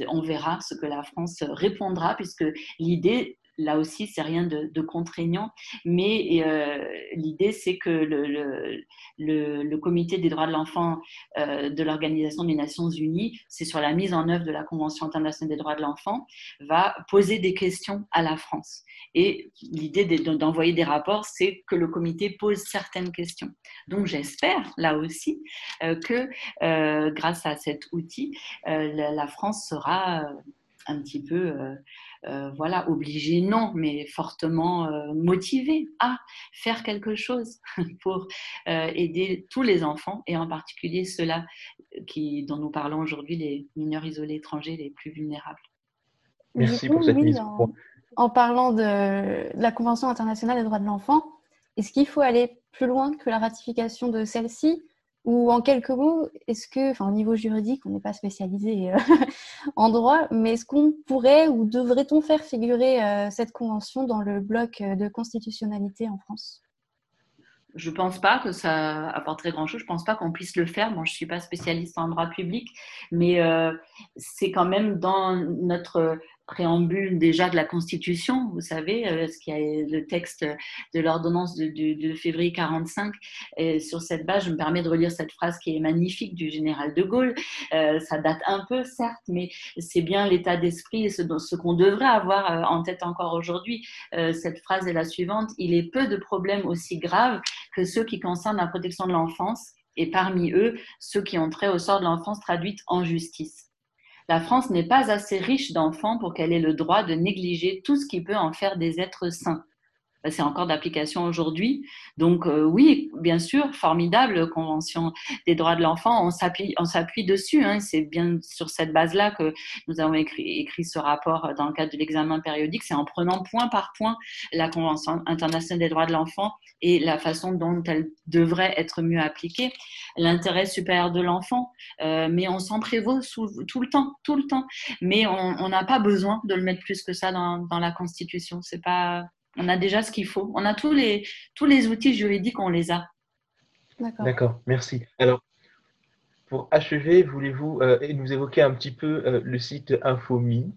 on verra ce que la France répondra, puisque l'idée, là aussi, c'est rien de, contraignant, mais euh, l'idée, c'est que le, comité des droits de l'enfant euh, de l'Organisation des Nations Unies, c'est sur la mise en œuvre de la Convention internationale des droits de l'enfant, va poser des questions à la France. Et l'idée d'envoyer des rapports, c'est que le comité pose certaines questions. Donc j'espère, là aussi, euh, que grâce à cet outil, la, France sera un petit peu, euh, euh, voilà, obligé, non, mais fortement euh, motivé à faire quelque chose [LAUGHS] pour euh, aider tous les enfants et en particulier ceux-là qui, dont nous parlons aujourd'hui, les mineurs isolés étrangers les plus vulnérables. Merci coup, pour cette oui, mise en, en parlant de, de la Convention internationale des droits de l'enfant, est-ce qu'il faut aller plus loin que la ratification de celle-ci? Ou en quelques mots, est-ce que, enfin, au niveau juridique, on n'est pas spécialisé euh, [LAUGHS] en droit, mais est-ce qu'on pourrait ou devrait-on faire figurer euh, cette convention dans le bloc de constitutionnalité en France? Je ne pense pas que ça apporterait grand-chose. Je ne pense pas qu'on puisse le faire. Bon, je ne suis pas spécialiste en droit public, mais euh, c'est quand même dans notre préambule déjà de la Constitution, vous savez, euh, ce qui est le texte de l'ordonnance de, février 45. Et sur cette base, je me permets de relire cette phrase qui est magnifique du général de Gaulle. Euh, ça date un peu, certes, mais c'est bien l'état d'esprit et ce, qu'on devrait avoir euh, en tête encore aujourd'hui. cette phrase est la suivante il est peu de problèmes aussi graves que ceux qui concernent la protection de l'enfance, et parmi eux, ceux qui ont trait au sort de l'enfance traduite en justice. La France n'est pas assez riche d'enfants pour qu'elle ait le droit de négliger tout ce qui peut en faire des êtres sains. Ben, c'est encore d'application aujourd'hui. Donc euh, oui, bien sûr, formidable convention des droits de l'enfant. On s'appuie, dessus. Hein. C'est bien sur cette base-là que nous avons écrit, écrit ce rapport dans le cadre de l'examen périodique. C'est en prenant point par point la convention internationale des droits de l'enfant et la façon dont elle devrait être mieux appliquée. L'intérêt supérieur de l'enfant, euh, mais on s'en prévaut tout le temps, tout le temps. Mais on n'a pas besoin de le mettre plus que ça dans, dans la Constitution. C'est pas on a déjà ce qu'il faut. On a tous les, tous les outils juridiques, on les a. D'accord, merci. Alors, pour achever, voulez-vous euh, nous évoquer un petit peu euh, le site Infomi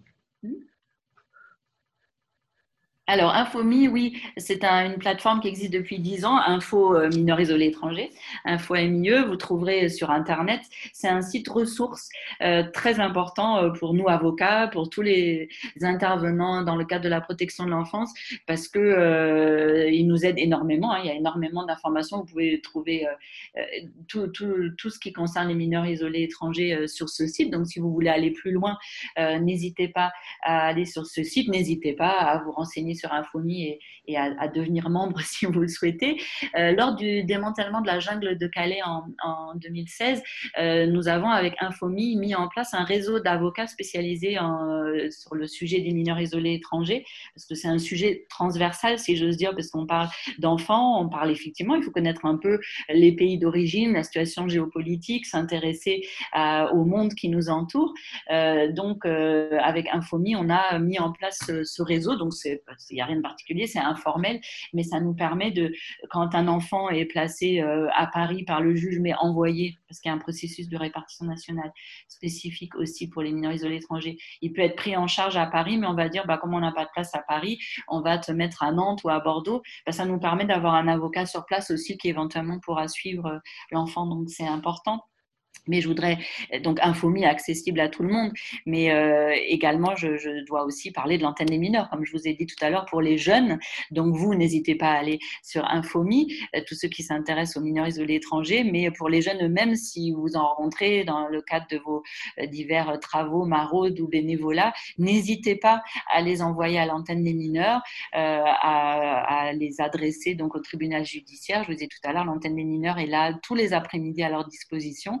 alors, Infomi, oui, c'est une plateforme qui existe depuis 10 ans, Info euh, mineurs isolés étrangers, Info MIE, vous trouverez sur Internet. C'est un site ressource euh, très important euh, pour nous avocats, pour tous les intervenants dans le cadre de la protection de l'enfance, parce que nous aide énormément. Hein. il y a énormément d'informations. Vous pouvez trouver tout, ce qui concerne les mineurs isolés étrangers sur ce site. Donc, si vous voulez aller plus loin, n'hésitez pas à aller sur ce site. N'hésitez pas à vous renseigner sur Infomi et, à, devenir membre [LAUGHS] si vous le souhaitez. Euh, lors du démantèlement de la jungle de Calais en, 2016, euh, nous avons avec Infomi mis en place un réseau d'avocats spécialisés euh, sur le sujet des mineurs isolés étrangers, parce que c'est un sujet transversal, si j'ose dire, parce qu'on parle d'enfants, on parle effectivement, il faut connaître un peu les pays d'origine, la situation géopolitique, s'intéresser au monde qui nous entoure. donc, avec Infomi, on a mis en place ce réseau, donc c'est il n'y a rien de particulier, c'est informel, mais ça nous permet de, quand un enfant est placé euh, à Paris par le juge, mais envoyé, parce qu'il y a un processus de répartition nationale spécifique aussi pour les mineurs isolés étrangers, il peut être pris en charge à Paris, mais on va dire, bah, comme on n'a pas de place à Paris, on va te mettre à Nantes ou à Bordeaux. Bah, ça nous permet d'avoir un avocat sur place aussi qui éventuellement pourra suivre euh, l'enfant, donc c'est important. Mais je voudrais donc Infomie accessible à tout le monde, mais euh, également je, je, dois aussi parler de l'antenne des mineurs, comme je vous ai dit tout à l'heure pour les jeunes. Donc vous n'hésitez pas à aller sur Infomie, euh, tous ceux qui s'intéressent aux mineurs isolés étrangers, mais pour les jeunes eux-mêmes, si vous en rencontrez dans le cadre de vos euh, divers travaux, maraudes ou bénévolats, n'hésitez pas à les envoyer à l'antenne des mineurs, euh, à, à, les adresser donc au tribunal judiciaire. Je vous ai dit tout à l'heure, l'antenne des mineurs est là tous les après-midi à leur disposition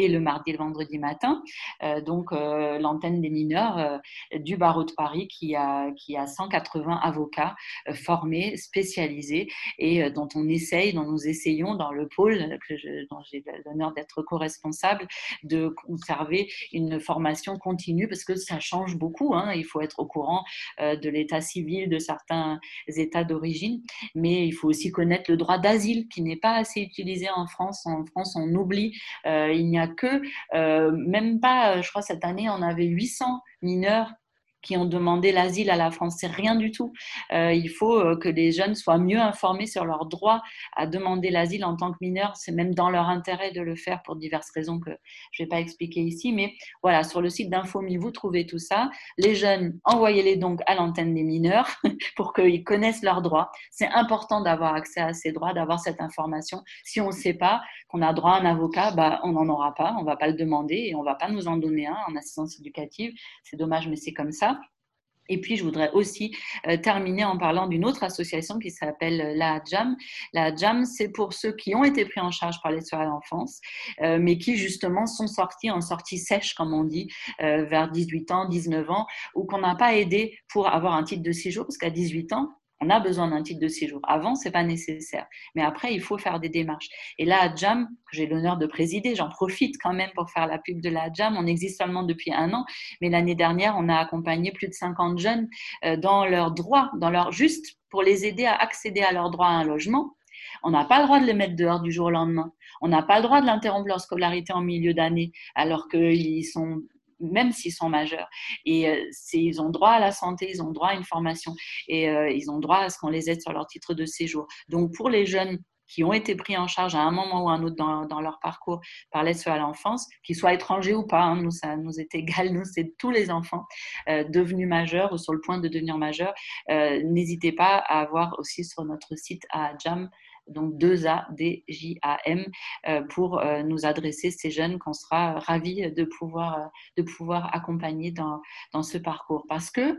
et le mardi et le vendredi matin. Euh, donc, euh, l'antenne des mineurs euh, du barreau de Paris qui a, qui a 180 avocats formés, spécialisés et dont on essaye, dont nous essayons dans le pôle que dont j'ai l'honneur d'être co-responsable, de conserver une formation continue parce que ça change beaucoup. Hein. Il faut être au courant de l'état civil de certains états d'origine, mais il faut aussi connaître le droit d'asile qui n'est pas assez utilisé en France. En France, on oublie, il n'y a que, euh, même pas, euh, je crois, cette année, on avait 800 mineurs qui ont demandé l'asile à la France. C'est rien du tout. Euh, il faut euh, que les jeunes soient mieux informés sur leur droit à demander l'asile en tant que mineurs. C'est même dans leur intérêt de le faire pour diverses raisons que je ne vais pas expliquer ici. Mais voilà, sur le site d'Infomi, vous trouvez tout ça. Les jeunes, envoyez-les donc à l'antenne des mineurs [LAUGHS] pour qu'ils connaissent leurs droits. C'est important d'avoir accès à ces droits, d'avoir cette information. Si on ne sait pas qu'on a droit à un avocat, bah, on n'en aura pas. On ne va pas le demander et on ne va pas nous en donner un en assistance éducative. C'est dommage, mais c'est comme ça. Et puis, je voudrais aussi euh, terminer en parlant d'une autre association qui s'appelle euh, la JAM. La JAM, c'est pour ceux qui ont été pris en charge par les soins d'enfance, euh, mais qui justement sont sortis en sortie sèche, comme on dit, vers 18 ans, 19 ans, ou qu'on n'a pas aidé pour avoir un titre de séjour, parce qu'à 18 ans, on a besoin d'un titre de séjour. Avant, c'est pas nécessaire. Mais après, il faut faire des démarches. Et là, à JAM, que j'ai l'honneur de présider, j'en profite quand même pour faire la pub de la JAM. On existe seulement depuis un an, mais l'année dernière, on a accompagné plus de 50 jeunes euh, dans leurs droits, dans leur juste pour les aider à accéder à leur droit à un logement On n'a pas le droit de les mettre dehors du jour au lendemain. On n'a pas le droit de l'interrompre leur scolarité en milieu d'année, alors qu'ils sont même s'ils sont majeurs. Et euh, ils ont droit à la santé, ils ont droit à une formation et euh, ils ont droit à ce qu'on les aide sur leur titre de séjour. Donc pour les jeunes qui ont été pris en charge à un moment ou à un autre dans, leur parcours par l'aide à l'enfance, qu'ils soient étrangers ou pas, hein, nous, ça nous est égal, nous, c'est tous les enfants euh, devenus majeurs ou sur le point de devenir majeurs. N'hésitez pas à avoir aussi sur notre site à Jam donc 2A, D, J, A, M, euh, pour euh, nous adresser ces jeunes qu'on sera ravis de pouvoir, euh, de pouvoir accompagner dans, dans ce parcours. Parce que,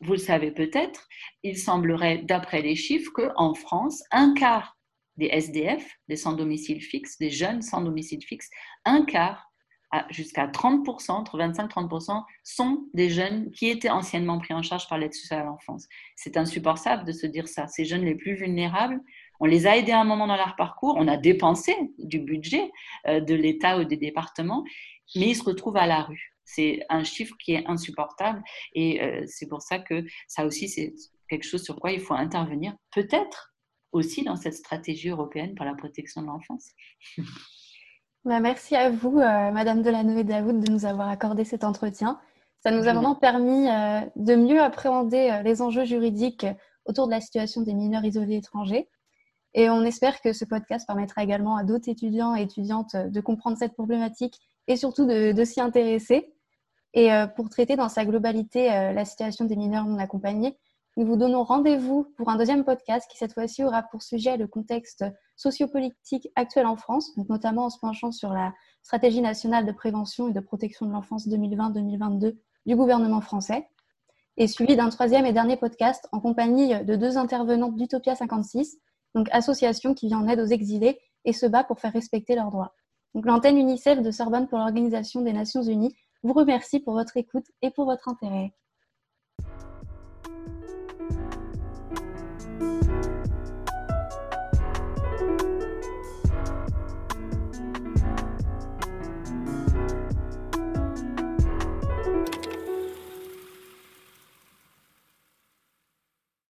vous le savez peut-être, il semblerait, d'après les chiffres, qu'en France, un quart des SDF, des sans domicile fixe, des jeunes sans domicile fixe, un quart jusqu'à 30%, entre 25 et 30%, sont des jeunes qui étaient anciennement pris en charge par l'aide sociale à l'enfance. C'est insupportable de se dire ça. Ces jeunes les plus vulnérables on les a aidés à un moment dans leur parcours, on a dépensé du budget euh, de l'État ou des départements, mais ils se retrouvent à la rue. C'est un chiffre qui est insupportable et euh, c'est pour ça que ça aussi, c'est quelque chose sur quoi il faut intervenir, peut-être aussi dans cette stratégie européenne pour la protection de l'enfance. [LAUGHS] Bah, merci à vous, euh, Madame Delano et Daoud, de nous avoir accordé cet entretien. Ça nous a vraiment permis de mieux appréhender les enjeux juridiques autour de la situation des mineurs isolés étrangers. Et on espère que ce podcast permettra également à d'autres étudiants et étudiantes de comprendre cette problématique et surtout de, s'y intéresser. Et euh, pour traiter dans sa globalité euh, la situation des mineurs non accompagnés, nous vous donnons rendez-vous pour un deuxième podcast qui cette fois-ci aura pour sujet le contexte sociopolitique actuel en France, notamment en se penchant sur la stratégie nationale de prévention et de protection de l'enfance 2020-2022 du gouvernement français, et suivi d'un troisième et dernier podcast en compagnie de deux intervenantes d'Utopia 56, donc association qui vient en aide aux exilés et se bat pour faire respecter leurs droits. Donc l'antenne UNICEF de Sorbonne pour l'Organisation des Nations Unies vous remercie pour votre écoute et pour votre intérêt.